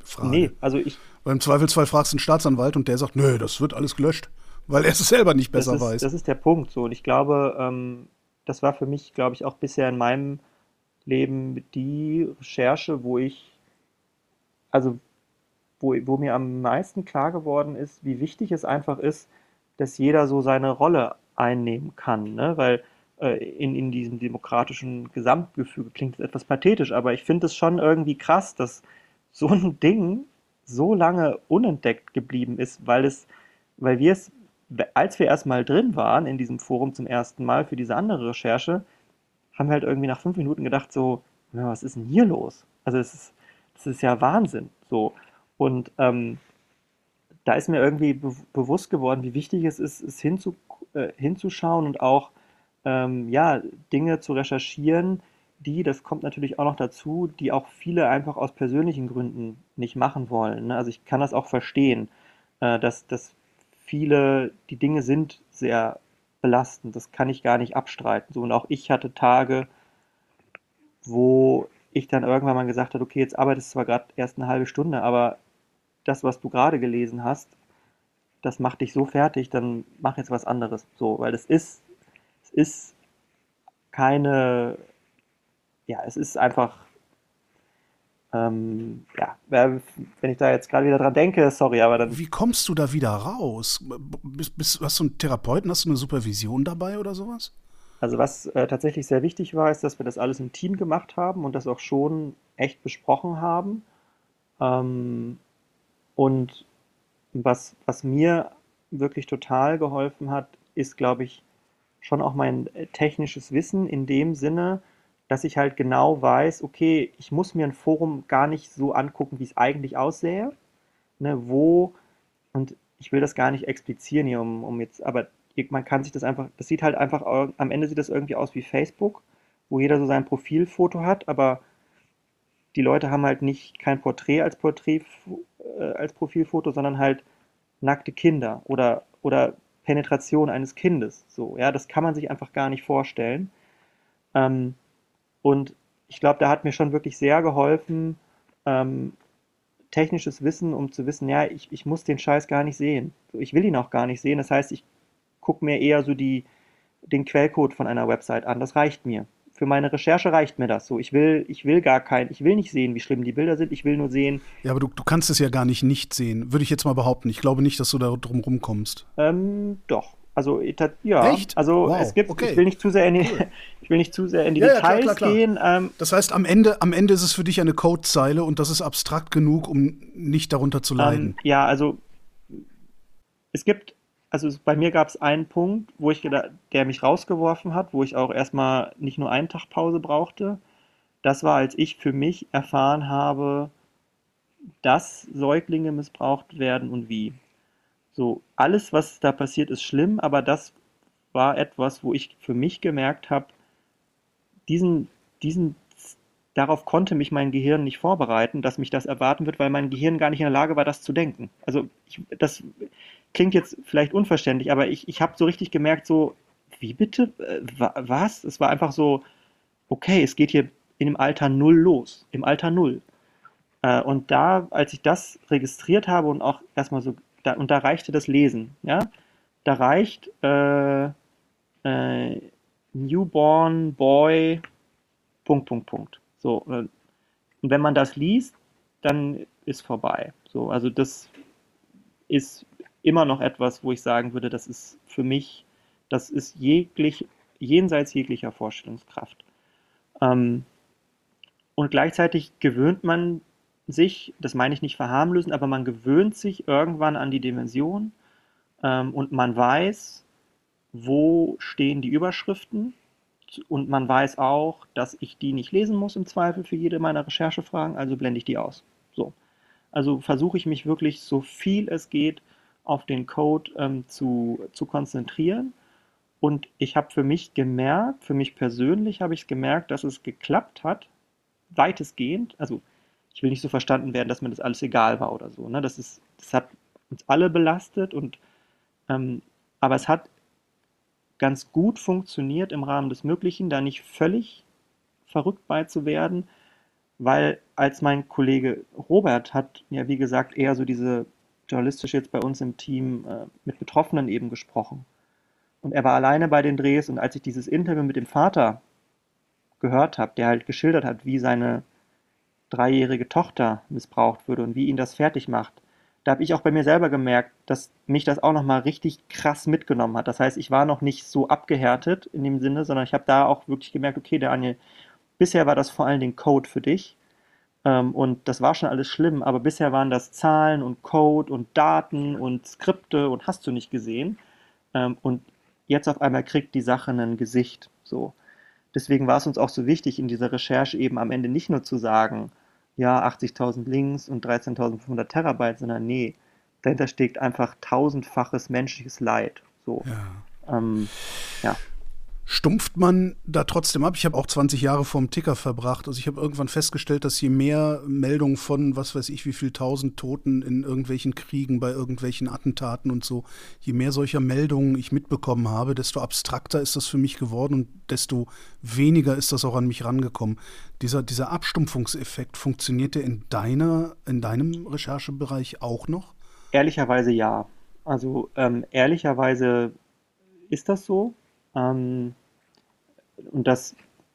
Frage. Nee, also ich. Weil im Zweifelsfall fragst du einen Staatsanwalt und der sagt, nö, das wird alles gelöscht, weil er es selber nicht besser das ist, weiß. Das ist der Punkt so. Und ich glaube, ähm, das war für mich, glaube ich, auch bisher in meinem Leben die Recherche, wo ich, also wo, wo mir am meisten klar geworden ist, wie wichtig es einfach ist, dass jeder so seine Rolle einnehmen kann. Ne? Weil äh, in, in diesem demokratischen Gesamtgefüge klingt es etwas pathetisch, aber ich finde es schon irgendwie krass, dass so ein Ding so lange unentdeckt geblieben ist, weil es, weil wir es, als wir erstmal drin waren in diesem Forum zum ersten Mal für diese andere Recherche, haben wir halt irgendwie nach fünf Minuten gedacht, so, ja, was ist denn hier los? Also es ist, das ist ja Wahnsinn. So. Und ähm, da ist mir irgendwie be bewusst geworden, wie wichtig es ist, es hinzu äh, hinzuschauen und auch ähm, ja, Dinge zu recherchieren, die, das kommt natürlich auch noch dazu, die auch viele einfach aus persönlichen Gründen nicht machen wollen. Ne? Also ich kann das auch verstehen, äh, dass, dass viele, die Dinge sind sehr belastend, das kann ich gar nicht abstreiten. So, und auch ich hatte Tage, wo ich dann irgendwann mal gesagt habe, okay, jetzt arbeitest du zwar gerade erst eine halbe Stunde, aber das, was du gerade gelesen hast, das macht dich so fertig, dann mach jetzt was anderes. So, weil es ist, es ist keine, ja, es ist einfach, ähm, ja, wenn ich da jetzt gerade wieder dran denke, sorry, aber dann. Wie kommst du da wieder raus? Bist, bist, hast du einen Therapeuten, hast du eine Supervision dabei oder sowas? Also was äh, tatsächlich sehr wichtig war, ist, dass wir das alles im Team gemacht haben und das auch schon echt besprochen haben. Ähm, und was, was mir wirklich total geholfen hat, ist, glaube ich, schon auch mein äh, technisches Wissen in dem Sinne, dass ich halt genau weiß, okay, ich muss mir ein Forum gar nicht so angucken, wie es eigentlich aussähe. Ne, wo, und ich will das gar nicht explizieren hier, um, um jetzt, aber man kann sich das einfach, das sieht halt einfach, am Ende sieht das irgendwie aus wie Facebook, wo jeder so sein Profilfoto hat, aber die Leute haben halt nicht kein Porträt als Porträt, äh, als Profilfoto, sondern halt nackte Kinder oder, oder Penetration eines Kindes. So, ja, das kann man sich einfach gar nicht vorstellen. Ähm, und ich glaube, da hat mir schon wirklich sehr geholfen, ähm, technisches Wissen, um zu wissen, ja, ich, ich muss den Scheiß gar nicht sehen. Ich will ihn auch gar nicht sehen. Das heißt, ich gucke mir eher so die, den Quellcode von einer Website an. Das reicht mir. Für meine Recherche reicht mir das so. Ich will, ich will gar kein, ich will nicht sehen, wie schlimm die Bilder sind. Ich will nur sehen. Ja, aber du, du kannst es ja gar nicht nicht sehen. Würde ich jetzt mal behaupten. Ich glaube nicht, dass du da drum rumkommst. Ähm, doch. Also ja, Echt? also wow. es gibt, okay. ich will nicht zu sehr in die, cool. ich will nicht zu sehr in die ja, Details ja, klar, klar, klar. gehen. Ähm, das heißt, am Ende, am Ende ist es für dich eine Codezeile und das ist abstrakt genug, um nicht darunter zu leiden. Ähm, ja, also es gibt, also bei mir gab es einen Punkt, wo ich der mich rausgeworfen hat, wo ich auch erstmal nicht nur einen Tag Pause brauchte. Das war, als ich für mich erfahren habe, dass Säuglinge missbraucht werden und wie. So, alles, was da passiert, ist schlimm, aber das war etwas, wo ich für mich gemerkt habe, diesen, diesen, darauf konnte mich mein Gehirn nicht vorbereiten, dass mich das erwarten wird, weil mein Gehirn gar nicht in der Lage war, das zu denken. Also, ich, das klingt jetzt vielleicht unverständlich, aber ich, ich habe so richtig gemerkt, so, wie bitte? Äh, was? Es war einfach so, okay, es geht hier in dem Alter Null los, im Alter Null. Äh, und da, als ich das registriert habe und auch erstmal so da, und da reichte das Lesen, ja. Da reicht äh, äh, Newborn Boy Punkt, Punkt, Punkt. So, äh, und wenn man das liest, dann ist vorbei. So, also das ist immer noch etwas, wo ich sagen würde, das ist für mich, das ist jeglich, jenseits jeglicher Vorstellungskraft. Ähm, und gleichzeitig gewöhnt man sich, das meine ich nicht verharmlösen, aber man gewöhnt sich irgendwann an die Dimension ähm, und man weiß, wo stehen die Überschriften und man weiß auch, dass ich die nicht lesen muss im Zweifel für jede meiner Recherchefragen, also blende ich die aus. So. Also versuche ich mich wirklich so viel es geht auf den Code ähm, zu, zu konzentrieren. Und ich habe für mich gemerkt, für mich persönlich habe ich es gemerkt, dass es geklappt hat, weitestgehend. Also ich will nicht so verstanden werden, dass mir das alles egal war oder so. Ne? Das, ist, das hat uns alle belastet und ähm, aber es hat ganz gut funktioniert im Rahmen des Möglichen, da nicht völlig verrückt bei zu werden, weil als mein Kollege Robert hat ja wie gesagt eher so diese journalistisch jetzt bei uns im Team äh, mit Betroffenen eben gesprochen. Und er war alleine bei den Drehs und als ich dieses Interview mit dem Vater gehört habe, der halt geschildert hat, wie seine dreijährige Tochter missbraucht würde und wie ihn das fertig macht, da habe ich auch bei mir selber gemerkt, dass mich das auch nochmal richtig krass mitgenommen hat. Das heißt, ich war noch nicht so abgehärtet in dem Sinne, sondern ich habe da auch wirklich gemerkt, okay, Daniel, bisher war das vor allen Dingen Code für dich. Ähm, und das war schon alles schlimm, aber bisher waren das Zahlen und Code und Daten und Skripte und hast du nicht gesehen. Ähm, und jetzt auf einmal kriegt die Sache ein Gesicht. So. Deswegen war es uns auch so wichtig, in dieser Recherche eben am Ende nicht nur zu sagen, ja, 80.000 Links und 13.500 Terabyte, sondern nee, dahinter steckt einfach tausendfaches menschliches Leid. So. Ja. Ähm, ja stumpft man da trotzdem ab? Ich habe auch 20 Jahre vorm Ticker verbracht. Also ich habe irgendwann festgestellt, dass je mehr Meldungen von, was weiß ich, wie viel tausend Toten in irgendwelchen Kriegen, bei irgendwelchen Attentaten und so, je mehr solcher Meldungen ich mitbekommen habe, desto abstrakter ist das für mich geworden und desto weniger ist das auch an mich rangekommen. Dieser, dieser Abstumpfungseffekt, funktioniert der in deiner, in deinem Recherchebereich auch noch? Ehrlicherweise ja. Also ähm, ehrlicherweise ist das so. Ähm, und das,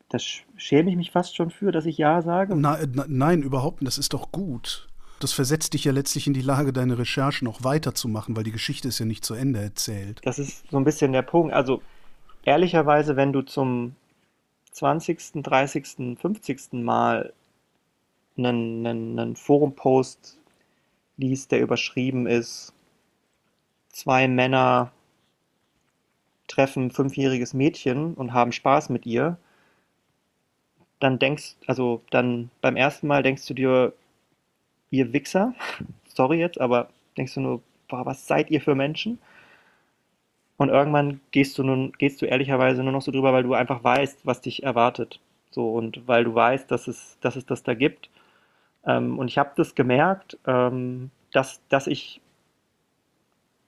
das schäme ich mich fast schon für, dass ich Ja sage. Na, na, nein, überhaupt nicht. Das ist doch gut. Das versetzt dich ja letztlich in die Lage, deine Recherchen noch weiterzumachen, weil die Geschichte ist ja nicht zu Ende erzählt. Das ist so ein bisschen der Punkt. Also ehrlicherweise, wenn du zum 20., 30., 50. Mal einen, einen, einen Forum-Post liest, der überschrieben ist, zwei Männer treffen fünfjähriges Mädchen und haben Spaß mit ihr, dann denkst, also dann beim ersten Mal denkst du dir, ihr Wichser, sorry jetzt, aber denkst du nur, boah, was seid ihr für Menschen? Und irgendwann gehst du nun, gehst du ehrlicherweise nur noch so drüber, weil du einfach weißt, was dich erwartet. So, und weil du weißt, dass es, dass es das da gibt. Ähm, und ich habe das gemerkt, ähm, dass, dass ich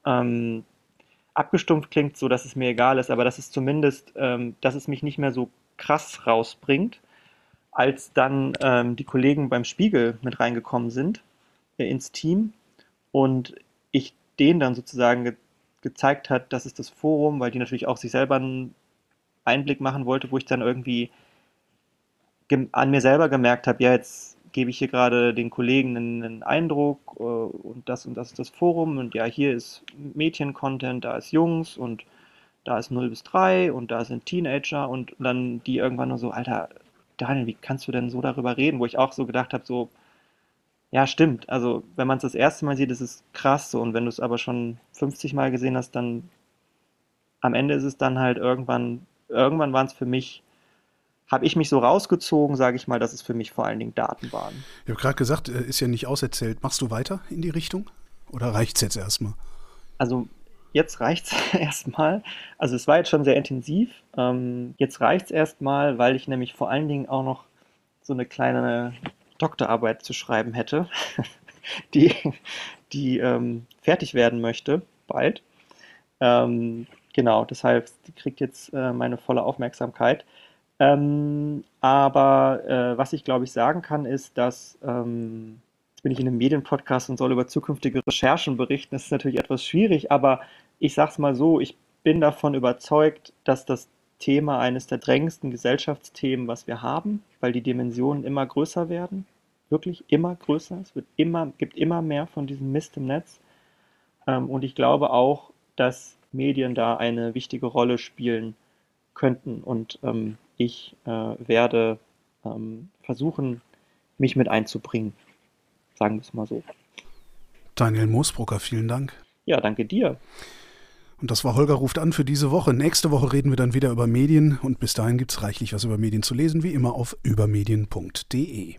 ähm, abgestumpft klingt, so dass es mir egal ist, aber dass es zumindest, ähm, dass es mich nicht mehr so krass rausbringt, als dann ähm, die Kollegen beim Spiegel mit reingekommen sind äh, ins Team und ich denen dann sozusagen ge gezeigt hat, das ist das Forum, weil die natürlich auch sich selber einen Einblick machen wollte, wo ich dann irgendwie an mir selber gemerkt habe, ja, jetzt gebe ich hier gerade den Kollegen einen, einen Eindruck äh, und das und das ist das Forum und ja, hier ist Mädchen-Content, da ist Jungs und da ist 0 bis 3 und da sind Teenager und dann die irgendwann nur so, Alter, Daniel, wie kannst du denn so darüber reden? Wo ich auch so gedacht habe, so, ja, stimmt. Also, wenn man es das erste Mal sieht, ist es krass so. Und wenn du es aber schon 50 Mal gesehen hast, dann am Ende ist es dann halt irgendwann, irgendwann waren es für mich, habe ich mich so rausgezogen, sage ich mal, dass es für mich vor allen Dingen Daten waren. Ich habe gerade gesagt, äh, ist ja nicht auserzählt. Machst du weiter in die Richtung? Oder reicht es jetzt erstmal? Also, jetzt reicht es erstmal. Also, es war jetzt schon sehr intensiv. Ähm, jetzt reicht es erstmal, weil ich nämlich vor allen Dingen auch noch so eine kleine Doktorarbeit zu schreiben hätte, die, die ähm, fertig werden möchte, bald. Ähm, genau, deshalb die kriegt jetzt äh, meine volle Aufmerksamkeit. Ähm, aber äh, was ich glaube ich sagen kann, ist, dass ähm, jetzt bin ich in einem Medienpodcast und soll über zukünftige Recherchen berichten. Das ist natürlich etwas schwierig, aber ich sage es mal so, ich bin davon überzeugt, dass das Thema eines der drängendsten Gesellschaftsthemen, was wir haben, weil die Dimensionen immer größer werden, wirklich immer größer. Es wird immer, gibt immer mehr von diesem Mist im Netz. Ähm, und ich glaube auch, dass Medien da eine wichtige Rolle spielen könnten. Und ähm, ich äh, werde ähm, versuchen, mich mit einzubringen. Sagen wir es mal so. Daniel Moosbrucker, vielen Dank. Ja, danke dir. Und das war Holger ruft an für diese Woche. Nächste Woche reden wir dann wieder über Medien und bis dahin gibt es reichlich was über Medien zu lesen, wie immer auf übermedien.de.